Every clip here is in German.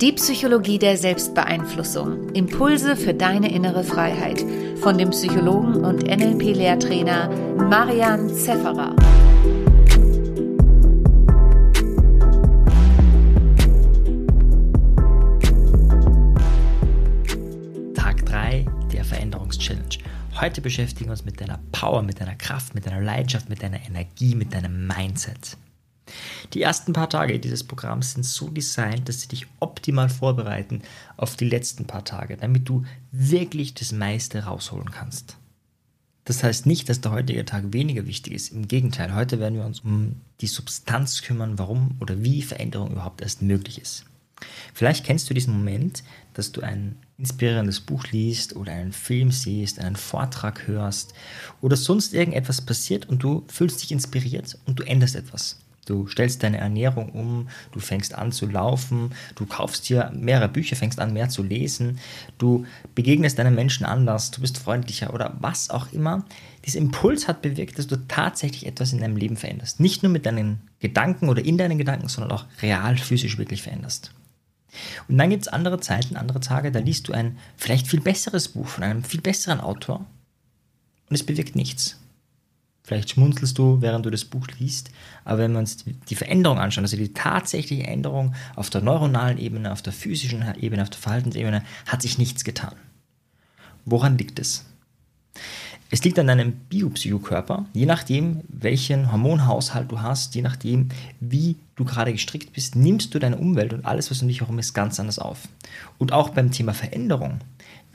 Die Psychologie der Selbstbeeinflussung. Impulse für deine innere Freiheit. Von dem Psychologen und NLP-Lehrtrainer Marian Zefferer. Tag 3 der Veränderungschallenge. Heute beschäftigen wir uns mit deiner Power, mit deiner Kraft, mit deiner Leidenschaft, mit deiner Energie, mit deinem Mindset. Die ersten paar Tage dieses Programms sind so designt, dass sie dich optimal vorbereiten auf die letzten paar Tage, damit du wirklich das meiste rausholen kannst. Das heißt nicht, dass der heutige Tag weniger wichtig ist. Im Gegenteil, heute werden wir uns um die Substanz kümmern, warum oder wie Veränderung überhaupt erst möglich ist. Vielleicht kennst du diesen Moment, dass du ein inspirierendes Buch liest oder einen Film siehst, einen Vortrag hörst oder sonst irgendetwas passiert und du fühlst dich inspiriert und du änderst etwas. Du stellst deine Ernährung um, du fängst an zu laufen, du kaufst dir mehrere Bücher, fängst an mehr zu lesen, du begegnest deinen Menschen anders, du bist freundlicher oder was auch immer. Dieser Impuls hat bewirkt, dass du tatsächlich etwas in deinem Leben veränderst. Nicht nur mit deinen Gedanken oder in deinen Gedanken, sondern auch real physisch wirklich veränderst. Und dann gibt es andere Zeiten, andere Tage, da liest du ein vielleicht viel besseres Buch von einem viel besseren Autor und es bewirkt nichts. Vielleicht schmunzelst du, während du das Buch liest, aber wenn wir uns die Veränderung anschauen, also die tatsächliche Änderung auf der neuronalen Ebene, auf der physischen Ebene, auf der Verhaltensebene, hat sich nichts getan. Woran liegt es? Es liegt an deinem Biopsychokörper, je nachdem, welchen Hormonhaushalt du hast, je nachdem, wie du gerade gestrickt bist, nimmst du deine Umwelt und alles, was um dich herum ist, ganz anders auf. Und auch beim Thema Veränderung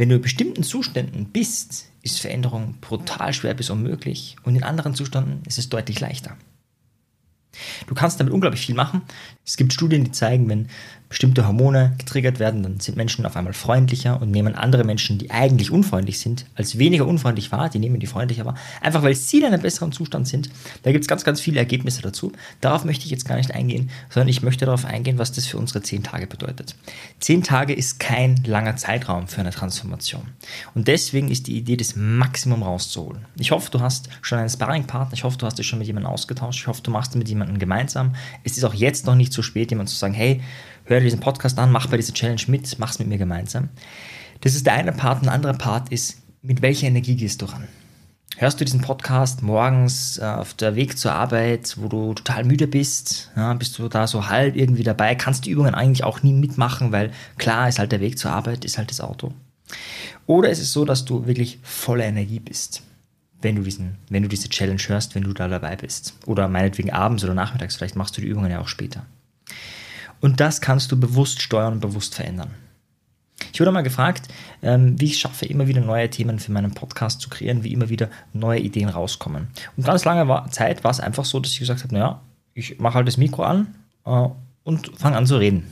wenn du in bestimmten Zuständen bist, ist Veränderung brutal schwer bis unmöglich und in anderen Zuständen ist es deutlich leichter. Du kannst damit unglaublich viel machen. Es gibt Studien, die zeigen, wenn bestimmte Hormone getriggert werden, dann sind Menschen auf einmal freundlicher und nehmen andere Menschen, die eigentlich unfreundlich sind, als weniger unfreundlich wahr. Die nehmen die freundlicher wahr, einfach weil sie in einem besseren Zustand sind. Da gibt es ganz, ganz viele Ergebnisse dazu. Darauf möchte ich jetzt gar nicht eingehen, sondern ich möchte darauf eingehen, was das für unsere zehn Tage bedeutet. Zehn Tage ist kein langer Zeitraum für eine Transformation. Und deswegen ist die Idee, das Maximum rauszuholen. Ich hoffe, du hast schon einen Sparringpartner, ich hoffe, du hast dich schon mit jemandem ausgetauscht, ich hoffe, du machst mit jemandem gemeinsam. Es ist auch jetzt noch nicht zu spät, jemand zu sagen, hey, hör dir diesen Podcast an, mach bei dieser Challenge mit, mach's mit mir gemeinsam. Das ist der eine Part. Ein anderer Part ist, mit welcher Energie gehst du ran? Hörst du diesen Podcast morgens äh, auf der Weg zur Arbeit, wo du total müde bist? Ja, bist du da so halb irgendwie dabei? Kannst die Übungen eigentlich auch nie mitmachen, weil klar ist halt der Weg zur Arbeit, ist halt das Auto. Oder ist es so, dass du wirklich voller Energie bist, wenn du, diesen, wenn du diese Challenge hörst, wenn du da dabei bist? Oder meinetwegen abends oder nachmittags, vielleicht machst du die Übungen ja auch später. Und das kannst du bewusst steuern und bewusst verändern. Ich wurde mal gefragt, ähm, wie ich schaffe, immer wieder neue Themen für meinen Podcast zu kreieren, wie immer wieder neue Ideen rauskommen. Und ganz lange Zeit war es einfach so, dass ich gesagt habe, naja, ich mache halt das Mikro an äh, und fange an zu reden.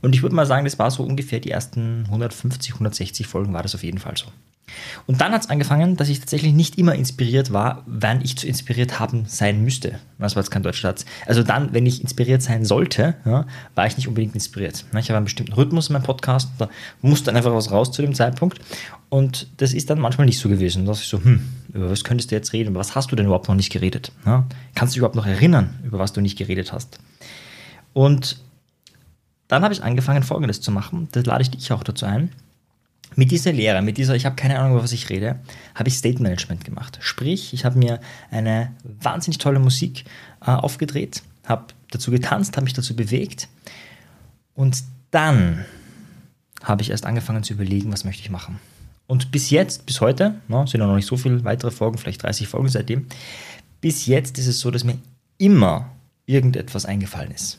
Und ich würde mal sagen, das war so ungefähr die ersten 150, 160 Folgen war das auf jeden Fall so. Und dann hat es angefangen, dass ich tatsächlich nicht immer inspiriert war, wann ich zu inspiriert haben sein müsste. Das war jetzt kein deutscher Satz. Also dann, wenn ich inspiriert sein sollte, ja, war ich nicht unbedingt inspiriert. Ich habe einen bestimmten Rhythmus in meinem Podcast, da musste dann einfach was raus zu dem Zeitpunkt. Und das ist dann manchmal nicht so gewesen. Dass ich so, hm, über was könntest du jetzt reden? Was hast du denn überhaupt noch nicht geredet? Ja? Kannst du dich überhaupt noch erinnern, über was du nicht geredet hast? Und dann habe ich angefangen, Folgendes zu machen. Das lade ich dich auch dazu ein mit dieser Lehre, mit dieser, ich habe keine Ahnung, über was ich rede, habe ich State Management gemacht. Sprich, ich habe mir eine wahnsinnig tolle Musik äh, aufgedreht, habe dazu getanzt, habe mich dazu bewegt und dann habe ich erst angefangen zu überlegen, was möchte ich machen. Und bis jetzt, bis heute, no, sind noch nicht so viele weitere Folgen, vielleicht 30 Folgen seitdem, bis jetzt ist es so, dass mir immer irgendetwas eingefallen ist.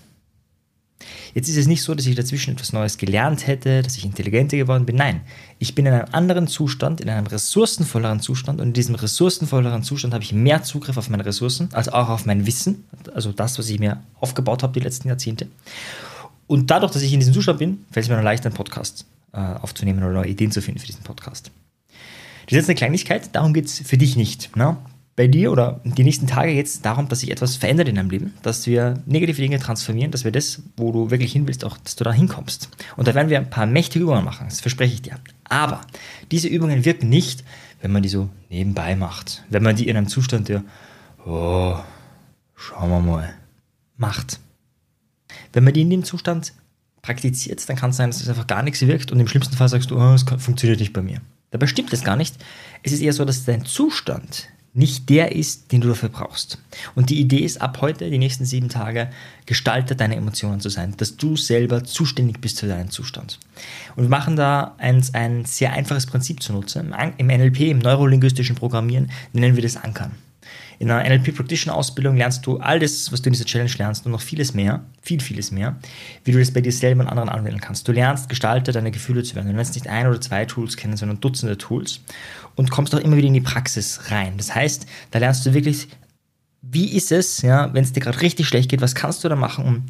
Jetzt ist es nicht so, dass ich dazwischen etwas Neues gelernt hätte, dass ich intelligenter geworden bin. Nein, ich bin in einem anderen Zustand, in einem ressourcenvolleren Zustand und in diesem ressourcenvolleren Zustand habe ich mehr Zugriff auf meine Ressourcen, als auch auf mein Wissen, also das, was ich mir aufgebaut habe die letzten Jahrzehnte. Und dadurch, dass ich in diesem Zustand bin, fällt es mir dann leicht, einen Podcast äh, aufzunehmen oder neue Ideen zu finden für diesen Podcast. Das ist jetzt eine Kleinigkeit, darum geht es für dich nicht. Ne? Bei dir oder die nächsten Tage jetzt darum, dass sich etwas verändert in deinem Leben, dass wir negative Dinge transformieren, dass wir das, wo du wirklich hin willst, auch, dass du da hinkommst. Und da werden wir ein paar mächtige Übungen machen, das verspreche ich dir. Aber diese Übungen wirken nicht, wenn man die so nebenbei macht, wenn man die in einem Zustand der, oh, schauen wir mal, macht. Wenn man die in dem Zustand praktizierst, dann kann es sein, dass es einfach gar nichts wirkt und im schlimmsten Fall sagst du, oh, es funktioniert nicht bei mir. Dabei stimmt das gar nicht. Es ist eher so, dass dein Zustand nicht der ist, den du dafür brauchst. Und die Idee ist, ab heute, die nächsten sieben Tage, Gestalter deiner Emotionen zu sein, dass du selber zuständig bist für deinen Zustand. Und wir machen da ein, ein sehr einfaches Prinzip zunutze. Im NLP, im neurolinguistischen Programmieren, nennen wir das Ankern. In einer NLP Practitioner Ausbildung lernst du all das, was du in dieser Challenge lernst und noch vieles mehr, viel, vieles mehr, wie du das bei dir selber und anderen anwenden kannst. Du lernst, Gestalter deiner Gefühle zu werden. Du lernst nicht ein oder zwei Tools kennen, sondern Dutzende Tools und kommst auch immer wieder in die Praxis rein. Das heißt, da lernst du wirklich, wie ist es, ja, wenn es dir gerade richtig schlecht geht, was kannst du da machen, um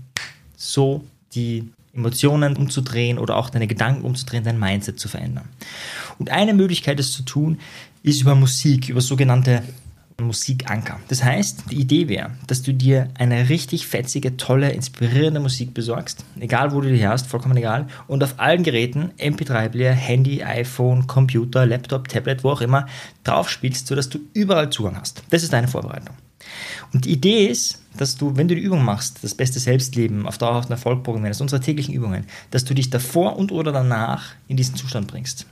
so die Emotionen umzudrehen oder auch deine Gedanken umzudrehen, dein Mindset zu verändern. Und eine Möglichkeit, das zu tun, ist über Musik, über sogenannte Musikanker. Das heißt, die Idee wäre, dass du dir eine richtig fetzige, tolle, inspirierende Musik besorgst, egal wo du die hast, vollkommen egal, und auf allen Geräten, MP3-Player, Handy, iPhone, Computer, Laptop, Tablet, wo auch immer, drauf spielst, sodass du überall Zugang hast. Das ist deine Vorbereitung. Und die Idee ist, dass du, wenn du die Übung machst, das beste Selbstleben auf dauerhaften Erfolg programmierst, unsere täglichen Übungen, dass du dich davor und oder danach in diesen Zustand bringst.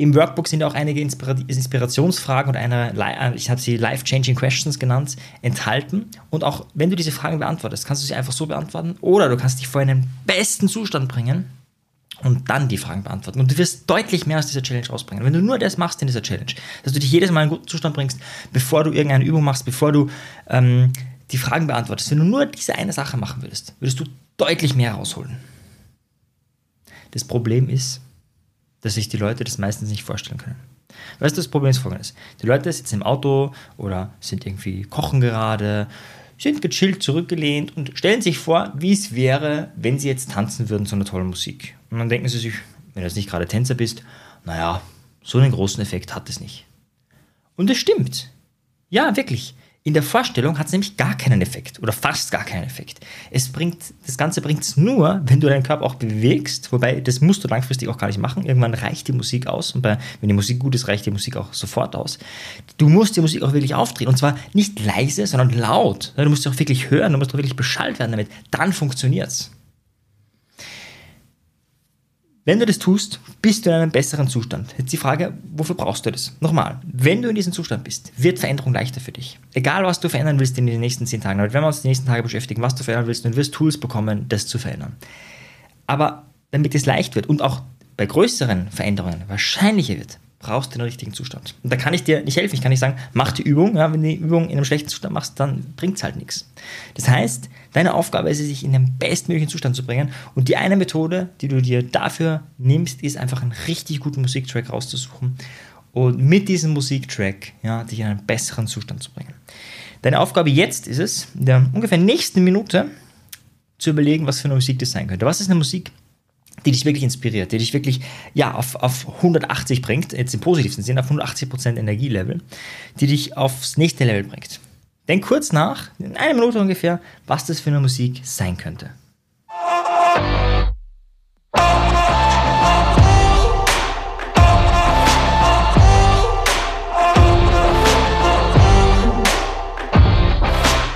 Im Workbook sind auch einige Inspirationsfragen und eine, äh, ich habe sie Life-Changing Questions genannt, enthalten. Und auch wenn du diese Fragen beantwortest, kannst du sie einfach so beantworten oder du kannst dich vor einen besten Zustand bringen und dann die Fragen beantworten. Und du wirst deutlich mehr aus dieser Challenge rausbringen. Wenn du nur das machst in dieser Challenge, dass du dich jedes Mal in einen guten Zustand bringst, bevor du irgendeine Übung machst, bevor du ähm, die Fragen beantwortest, wenn du nur diese eine Sache machen würdest, würdest du deutlich mehr rausholen. Das Problem ist, dass sich die Leute das meistens nicht vorstellen können. Weißt du, das Problem ist folgendes. Die Leute sitzen im Auto oder sind irgendwie kochen gerade, sind gechillt zurückgelehnt und stellen sich vor, wie es wäre, wenn sie jetzt tanzen würden zu einer tollen Musik. Und dann denken sie sich, wenn du jetzt nicht gerade Tänzer bist, naja, so einen großen Effekt hat es nicht. Und es stimmt. Ja, wirklich. In der Vorstellung hat es nämlich gar keinen Effekt oder fast gar keinen Effekt. Es bringt, das Ganze bringt es nur, wenn du deinen Körper auch bewegst, wobei das musst du langfristig auch gar nicht machen. Irgendwann reicht die Musik aus und bei, wenn die Musik gut ist, reicht die Musik auch sofort aus. Du musst die Musik auch wirklich aufdrehen und zwar nicht leise, sondern laut. Du musst sie auch wirklich hören, du musst auch wirklich beschallt werden damit. Dann funktioniert es. Wenn du das tust, bist du in einem besseren Zustand. Jetzt die Frage, wofür brauchst du das? Nochmal, wenn du in diesem Zustand bist, wird Veränderung leichter für dich. Egal, was du verändern willst in den nächsten zehn Tagen. Aber wenn wir uns die nächsten Tage beschäftigen, was du verändern willst, dann wirst du Tools bekommen, das zu verändern. Aber damit es leicht wird und auch bei größeren Veränderungen wahrscheinlicher wird, brauchst du den richtigen Zustand. Und da kann ich dir nicht helfen. Ich kann nicht sagen, mach die Übung. Ja, wenn du die Übung in einem schlechten Zustand machst, dann bringt es halt nichts. Das heißt, deine Aufgabe ist es, sich in den bestmöglichen Zustand zu bringen. Und die eine Methode, die du dir dafür nimmst, ist einfach einen richtig guten Musiktrack rauszusuchen und mit diesem Musiktrack ja, dich in einen besseren Zustand zu bringen. Deine Aufgabe jetzt ist es, in der ungefähr nächsten Minute zu überlegen, was für eine Musik das sein könnte. Was ist eine Musik, die dich wirklich inspiriert, die dich wirklich ja, auf, auf 180 bringt, jetzt im positivsten Sinn, auf 180% Energielevel, die dich aufs nächste Level bringt. Denk kurz nach, in einer Minute ungefähr, was das für eine Musik sein könnte.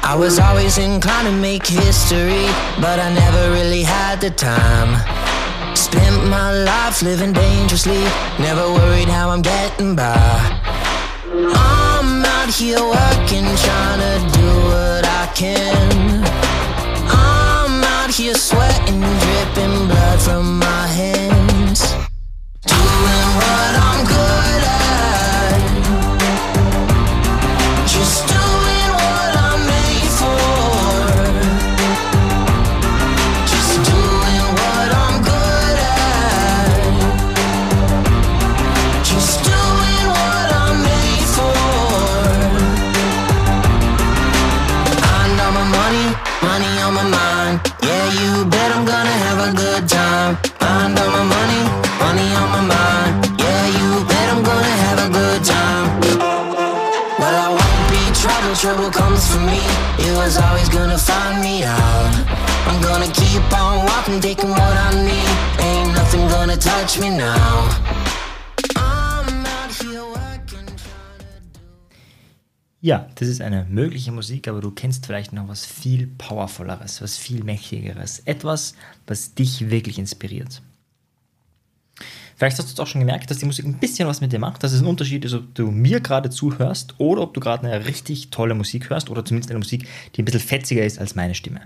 I was always inclined to make history, but I never really had the time. Spent my life living dangerously, never worried how I'm getting by. I'm out here working, trying to do what I can. I'm out here sweating, dripping blood from my hands. Doing what I'm good at. Comes for me, it was always gonna find me out. I'm gonna keep on walking, taking what I need. Ain't nothing gonna touch me now. Ja, das ist eine mögliche Musik, aber du kennst vielleicht noch was viel powervolleres, was viel mächtigeres, etwas, was dich wirklich inspiriert. Vielleicht hast du es auch schon gemerkt, dass die Musik ein bisschen was mit dir macht, dass es ein Unterschied ist, ob du mir gerade zuhörst oder ob du gerade eine richtig tolle Musik hörst oder zumindest eine Musik, die ein bisschen fetziger ist als meine Stimme.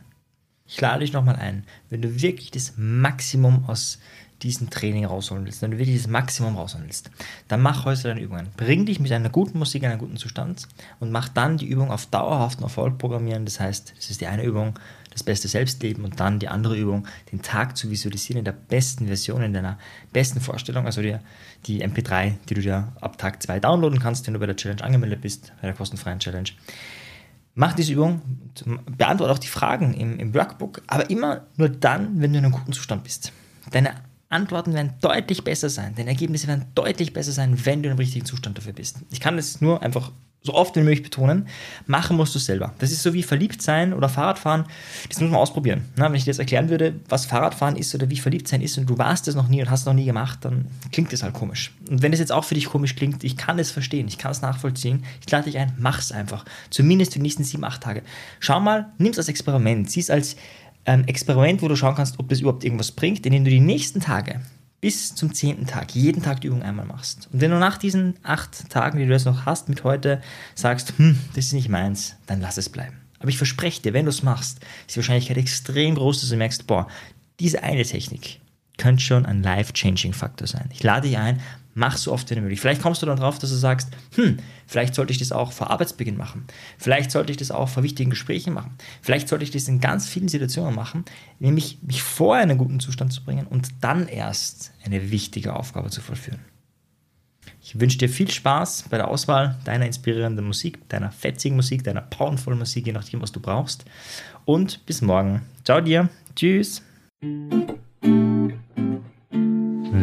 Ich lade dich nochmal ein, wenn du wirklich das Maximum aus diesen Training rausholen willst, wenn du wirklich das Maximum rausholen willst, dann mach heute deine Übungen. Bring dich mit einer guten Musik in einen guten Zustand und mach dann die Übung auf dauerhaften Erfolg programmieren. Das heißt, das ist die eine Übung, das beste Selbstleben und dann die andere Übung, den Tag zu visualisieren in der besten Version, in deiner besten Vorstellung, also die, die MP3, die du dir ab Tag 2 downloaden kannst, wenn du bei der Challenge angemeldet bist, bei der kostenfreien Challenge. Mach diese Übung, beantworte auch die Fragen im, im Workbook, aber immer nur dann, wenn du in einem guten Zustand bist. Deine Antworten werden deutlich besser sein, deine Ergebnisse werden deutlich besser sein, wenn du im richtigen Zustand dafür bist. Ich kann das nur einfach so oft wie möglich betonen, machen musst du selber. Das ist so wie verliebt sein oder Fahrradfahren, das muss man ausprobieren. Na, wenn ich dir jetzt erklären würde, was Fahrradfahren ist oder wie verliebt sein ist und du warst es noch nie und hast es noch nie gemacht, dann klingt das halt komisch. Und wenn es jetzt auch für dich komisch klingt, ich kann es verstehen, ich kann es nachvollziehen, ich lade dich ein, mach es einfach. Zumindest für die nächsten sieben, acht Tage. Schau mal, nimm es als Experiment, sieh es als ähm, Experiment, wo du schauen kannst, ob das überhaupt irgendwas bringt, indem du die nächsten Tage bis zum zehnten Tag jeden Tag die Übung einmal machst. Und wenn du nach diesen acht Tagen, die du jetzt noch hast mit heute, sagst, hm, das ist nicht meins, dann lass es bleiben. Aber ich verspreche dir, wenn du es machst, ist die Wahrscheinlichkeit extrem groß, dass du merkst, boah, diese eine Technik könnte schon ein life-changing Faktor sein. Ich lade dich ein, Mach so oft wie möglich. Vielleicht kommst du dann drauf, dass du sagst, hm, vielleicht sollte ich das auch vor Arbeitsbeginn machen. Vielleicht sollte ich das auch vor wichtigen Gesprächen machen. Vielleicht sollte ich das in ganz vielen Situationen machen, nämlich mich vorher in einen guten Zustand zu bringen und dann erst eine wichtige Aufgabe zu vollführen. Ich wünsche dir viel Spaß bei der Auswahl deiner inspirierenden Musik, deiner fetzigen Musik, deiner powervollen Musik, je nachdem, was du brauchst. Und bis morgen. Ciao dir. Tschüss.